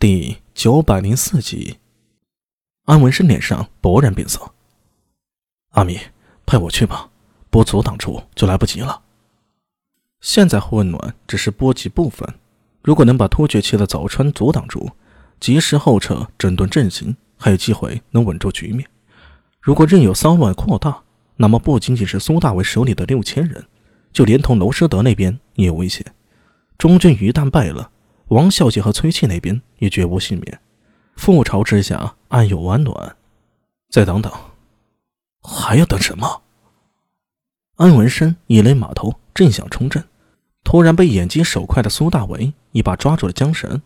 第九百零四集，安文生脸上勃然变色。阿米，派我去吧，不阻挡住就来不及了。现在混乱只是波及部分，如果能把突厥骑的早川阻挡住，及时后撤，整顿阵型，还有机会能稳住局面。如果任由骚乱扩大，那么不仅仅是苏大为手里的六千人，就连同娄师德那边也有危险。中军一旦败了。王孝杰和崔庆那边也绝无幸免。覆巢之下，安有完卵？再等等，还要等什么？安文生一勒马头，正想冲阵，突然被眼疾手快的苏大为一把抓住了缰绳。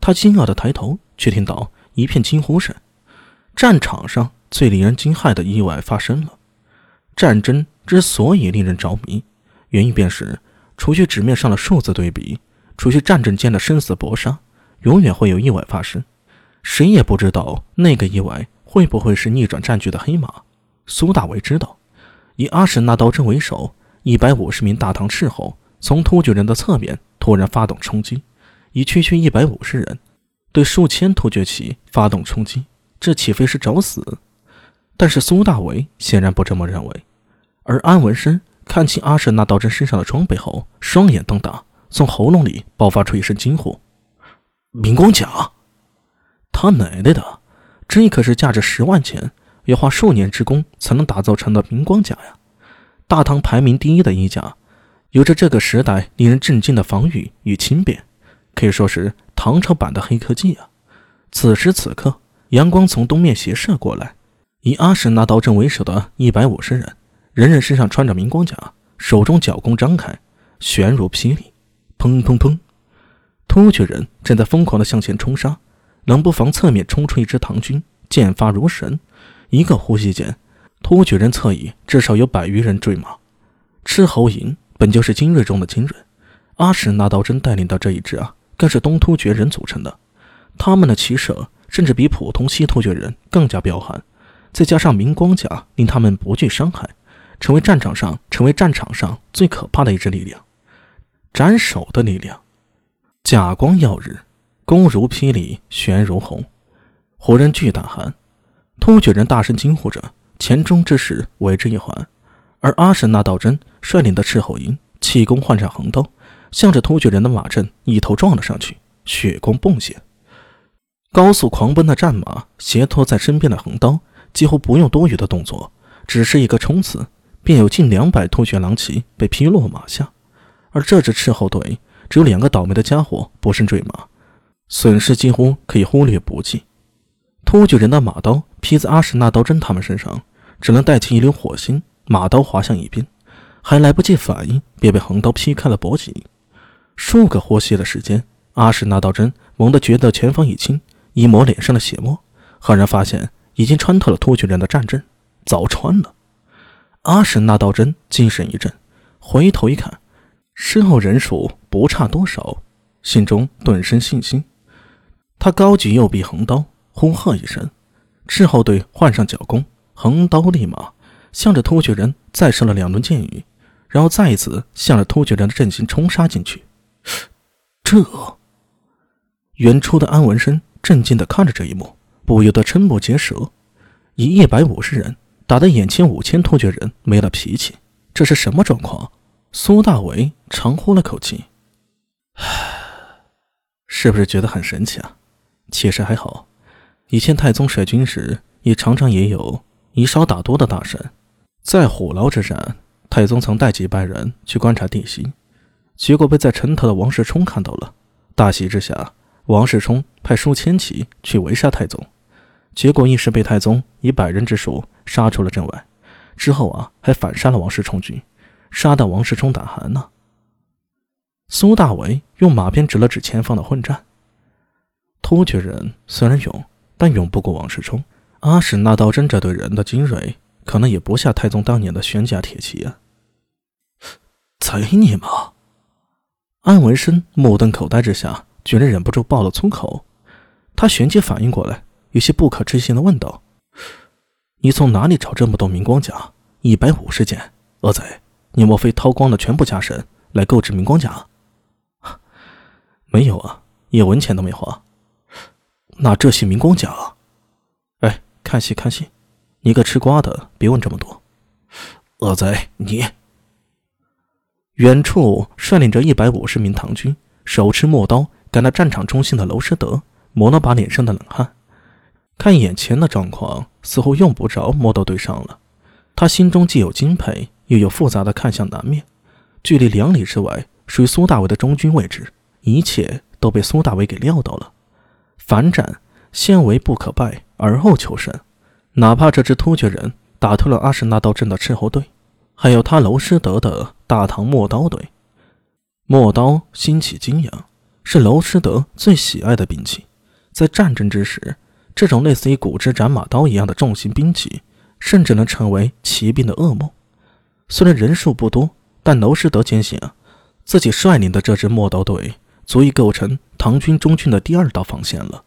他惊讶的抬头，却听到一片惊呼声。战场上最令人惊骇的意外发生了。战争之所以令人着迷，原因便是除去纸面上的数字对比。除去战争间的生死搏杀，永远会有意外发生，谁也不知道那个意外会不会是逆转战局的黑马。苏大为知道，以阿史那道真为首，一百五十名大唐斥候从突厥人的侧面突然发动冲击，以区区一百五十人对数千突厥骑发动冲击，这岂非是找死？但是苏大为显然不这么认为，而安文生看清阿史那道真身上的装备后，双眼瞪大。从喉咙里爆发出一声惊呼：“明光甲！他奶奶的，这可是价值十万钱，要花数年之功才能打造成的明光甲呀！大唐排名第一的衣甲，有着这个时代令人震惊的防御与轻便，可以说是唐朝版的黑科技啊！此时此刻，阳光从东面斜射过来，以阿史那道真为首的一百五十人，人人身上穿着明光甲，手中角弓张开，旋如霹雳。砰砰砰！突厥人正在疯狂的向前冲杀，冷不防侧面冲出一支唐军，剑发如神。一个呼吸间，突厥人侧翼至少有百余人坠马。赤侯营本就是精锐中的精锐，阿史那道真带领的这一支啊，更是东突厥人组成的。他们的骑射甚至比普通西突厥人更加彪悍，再加上明光甲令他们不惧伤害，成为战场上成为战场上最可怕的一支力量。斩首的力量，甲光耀日，弓如霹雳，弦如虹，胡人巨大喊，突厥人大声惊呼着，前中之势为之一环。而阿史那道真率领的斥候营，气功换上横刀，向着突厥人的马阵一头撞了上去，血光迸现。高速狂奔的战马斜拖在身边的横刀，几乎不用多余的动作，只是一个冲刺，便有近两百突厥狼骑被劈落马下。而这支斥候队只有两个倒霉的家伙不慎坠马，损失几乎可以忽略不计。突厥人的马刀劈在阿什那道真他们身上，只能带起一溜火星，马刀滑向一边，还来不及反应，便被横刀劈开了脖颈。数个呼吸的时间，阿什那道真猛地觉得前方一青，一抹脸上的血沫，赫然发现已经穿透了突厥人的战阵，凿穿了。阿什那道真精神一振，回头一看。身后人数不差多少，心中顿生信心。他高举右臂横刀，呼喝一声，斥候队换上脚弓，横刀立马，向着突厥人再射了两轮箭雨，然后再一次向着突厥人的阵型冲杀进去。这，远处的安文生震惊地看着这一幕，不由得瞠目结舌。以一百五十人打得眼前五千突厥人没了脾气，这是什么状况？苏大为长呼了口气，是不是觉得很神奇啊？其实还好，以前太宗率军时，也常常也有以少打多的大神。在虎牢之战，太宗曾带几百人去观察地形，结果被在城头的王世充看到了。大喜之下，王世充派数千骑去围杀太宗，结果一时被太宗以百人之数杀出了阵外。之后啊，还反杀了王世充军。杀得王世充胆寒呢。苏大为用马鞭指了指前方的混战。突厥人虽然勇，但勇不过王世充。阿史那道真这队人的精锐，可能也不下太宗当年的玄甲铁骑啊！贼你妈！安文生目瞪口呆之下，居然忍不住爆了粗口。他旋即反应过来，有些不可置信的问道：“你从哪里找这么多明光甲？一百五十件，恶贼！”你莫非掏光了全部家神来购置明光甲？没有啊，一文钱都没花。那这些明光甲……哎，看戏看戏，你个吃瓜的，别问这么多。恶贼，你……远处率领着一百五十名唐军，手持陌刀赶到战场中心的娄师德，抹了把脸上的冷汗。看眼前的状况，似乎用不着摸到对上了。他心中既有敬佩，又有复杂的看向南面，距离两里之外，属于苏大伟的中军位置，一切都被苏大伟给料到了。反战，先为不可败，而后求胜。哪怕这支突厥人打退了阿什纳道镇的斥候队。还有他娄师德的大唐陌刀队，陌刀兴起金阳，是娄师德最喜爱的兵器。在战争之时，这种类似于古之斩马刀一样的重型兵器，甚至能成为骑兵的噩梦。虽然人数不多，但娄师德坚信啊，自己率领的这支陌刀队足以构成唐军中军的第二道防线了。